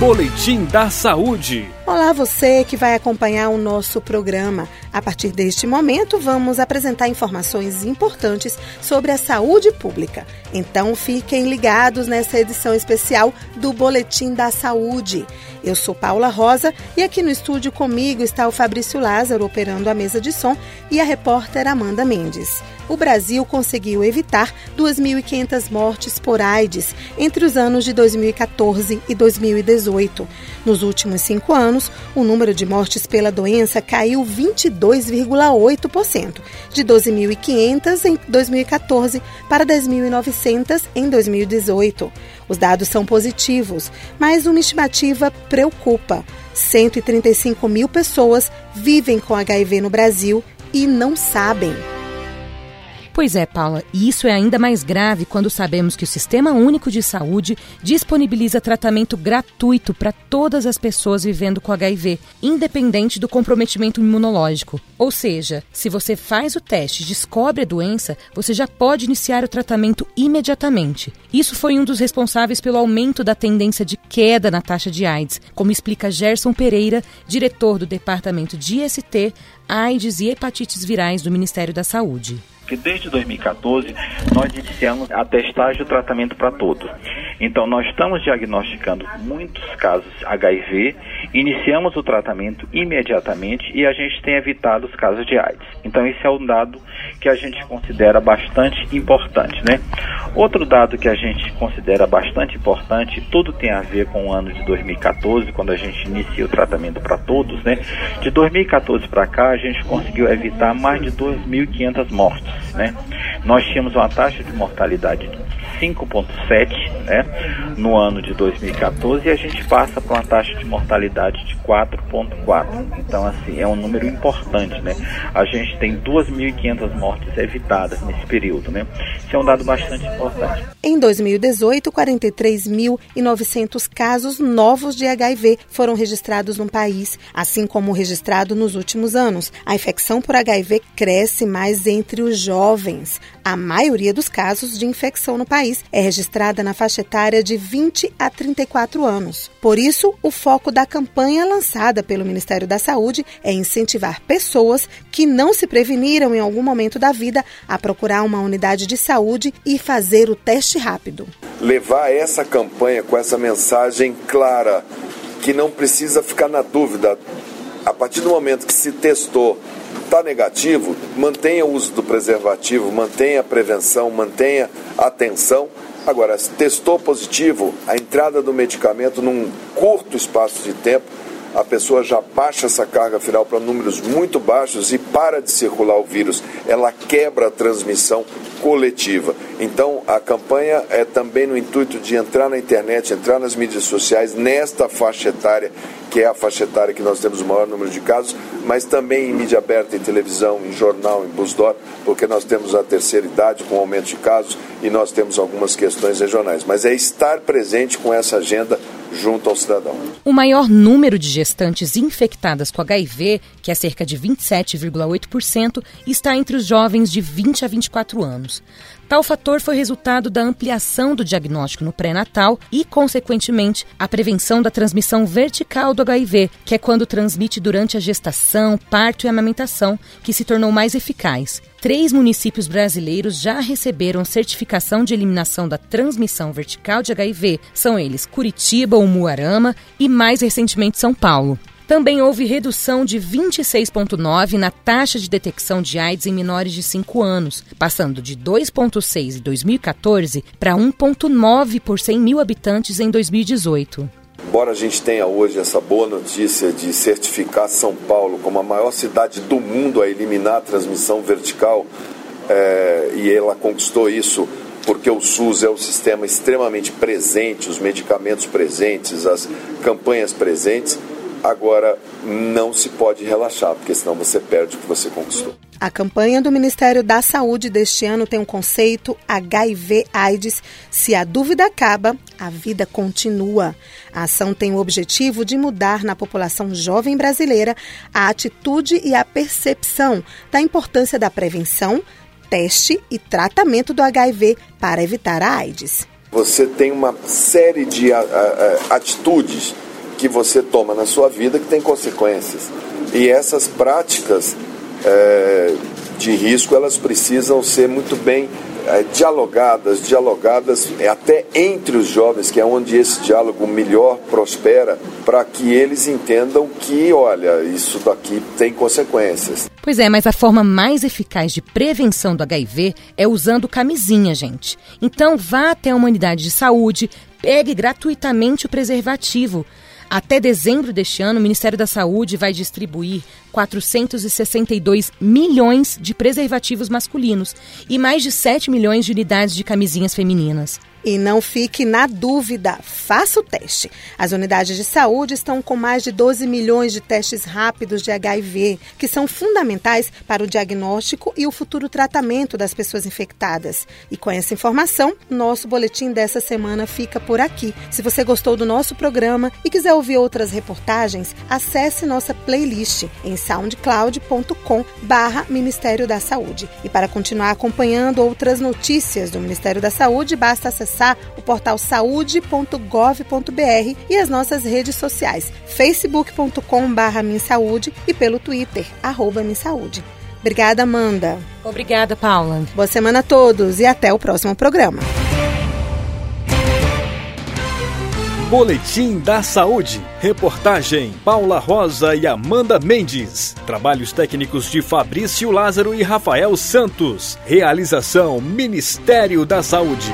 Boletim da Saúde. Olá, você que vai acompanhar o nosso programa. A partir deste momento, vamos apresentar informações importantes sobre a saúde pública. Então, fiquem ligados nessa edição especial do Boletim da Saúde. Eu sou Paula Rosa e aqui no estúdio comigo está o Fabrício Lázaro operando a mesa de som e a repórter Amanda Mendes. O Brasil conseguiu evitar 2.500 mortes por AIDS entre os anos de 2014 e 2018. Nos últimos cinco anos, o número de mortes pela doença caiu 22,8%, de 12.500 em 2014 para 10.900 em 2018. Os dados são positivos, mas uma estimativa preocupa. 135 mil pessoas vivem com HIV no Brasil e não sabem. Pois é, Paula, e isso é ainda mais grave quando sabemos que o Sistema Único de Saúde disponibiliza tratamento gratuito para todas as pessoas vivendo com HIV, independente do comprometimento imunológico. Ou seja, se você faz o teste e descobre a doença, você já pode iniciar o tratamento imediatamente. Isso foi um dos responsáveis pelo aumento da tendência de queda na taxa de AIDS, como explica Gerson Pereira, diretor do Departamento de IST, AIDS e Hepatites Virais do Ministério da Saúde que desde 2014 nós iniciamos a testagem e o tratamento para todos. Então nós estamos diagnosticando muitos casos HIV, iniciamos o tratamento imediatamente e a gente tem evitado os casos de AIDS. Então esse é um dado que a gente considera bastante importante, né? Outro dado que a gente considera bastante importante, tudo tem a ver com o ano de 2014, quando a gente inicia o tratamento para todos, né? De 2014 para cá a gente conseguiu evitar mais de 2.500 mortes né? Nós tínhamos uma taxa de mortalidade de 5,7 né, no ano de 2014 e a gente passa para uma taxa de mortalidade de 4,4. Então, assim, é um número importante, né? A gente tem 2.500 mortes evitadas nesse período, né? Isso é um dado bastante importante. Em 2018, 43.900 casos novos de HIV foram registrados no país, assim como registrado nos últimos anos. A infecção por HIV cresce mais entre os jovens. A maioria dos casos de infecção no país é registrada na faixa etária de 20 a 34 anos. Por isso, o foco da campanha lançada pelo Ministério da Saúde é incentivar pessoas que não se preveniram em algum momento da vida a procurar uma unidade de saúde e fazer o teste rápido. Levar essa campanha com essa mensagem clara, que não precisa ficar na dúvida. A partir do momento que se testou está negativo, mantenha o uso do preservativo, mantenha a prevenção, mantenha a atenção. Agora, se testou positivo, a entrada do medicamento num curto espaço de tempo a pessoa já baixa essa carga viral para números muito baixos e para de circular o vírus. Ela quebra a transmissão coletiva. Então, a campanha é também no intuito de entrar na internet, entrar nas mídias sociais, nesta faixa etária, que é a faixa etária que nós temos o maior número de casos, mas também em mídia aberta, em televisão, em jornal, em busdor, porque nós temos a terceira idade com aumento de casos e nós temos algumas questões regionais. Mas é estar presente com essa agenda junto ao cidadão. O maior número de gestantes infectadas com HIV, que é cerca de 27,8%, está entre os jovens de 20 a 24 anos. Tal fator foi resultado da ampliação do diagnóstico no pré-natal e, consequentemente, a prevenção da transmissão vertical do HIV, que é quando transmite durante a gestação, parto e amamentação, que se tornou mais eficaz. Três municípios brasileiros já receberam certificação de eliminação da transmissão vertical de HIV. São eles Curitiba, Umuarama e, mais recentemente, São Paulo. Também houve redução de 26,9% na taxa de detecção de AIDS em menores de 5 anos, passando de 2,6% em 2014 para 1,9% por 100 mil habitantes em 2018. Embora a gente tenha hoje essa boa notícia de certificar São Paulo como a maior cidade do mundo a eliminar a transmissão vertical, é, e ela conquistou isso porque o SUS é um sistema extremamente presente, os medicamentos presentes, as campanhas presentes, Agora, não se pode relaxar, porque senão você perde o que você conquistou. A campanha do Ministério da Saúde deste ano tem um conceito HIV-AIDS. Se a dúvida acaba, a vida continua. A ação tem o objetivo de mudar na população jovem brasileira a atitude e a percepção da importância da prevenção, teste e tratamento do HIV para evitar a AIDS. Você tem uma série de atitudes que você toma na sua vida que tem consequências. E essas práticas é, de risco, elas precisam ser muito bem é, dialogadas, dialogadas até entre os jovens, que é onde esse diálogo melhor prospera, para que eles entendam que, olha, isso daqui tem consequências. Pois é, mas a forma mais eficaz de prevenção do HIV é usando camisinha, gente. Então vá até a unidade de saúde, pegue gratuitamente o preservativo. Até dezembro deste ano, o Ministério da Saúde vai distribuir 462 milhões de preservativos masculinos e mais de 7 milhões de unidades de camisinhas femininas. E não fique na dúvida, faça o teste. As unidades de saúde estão com mais de 12 milhões de testes rápidos de HIV, que são fundamentais para o diagnóstico e o futuro tratamento das pessoas infectadas. E com essa informação, nosso boletim dessa semana fica por aqui. Se você gostou do nosso programa e quiser ouvir outras reportagens, acesse nossa playlist em soundcloud.com barra Ministério da Saúde. E para continuar acompanhando outras notícias do Ministério da Saúde, basta acessar o portal saúde.gov.br e as nossas redes sociais, facebook.com.br Minsaúde e pelo Twitter, arroba Minsaúde. Obrigada, Amanda. Obrigada, Paula. Boa semana a todos e até o próximo programa. Boletim da Saúde. Reportagem Paula Rosa e Amanda Mendes. Trabalhos técnicos de Fabrício Lázaro e Rafael Santos. Realização Ministério da Saúde.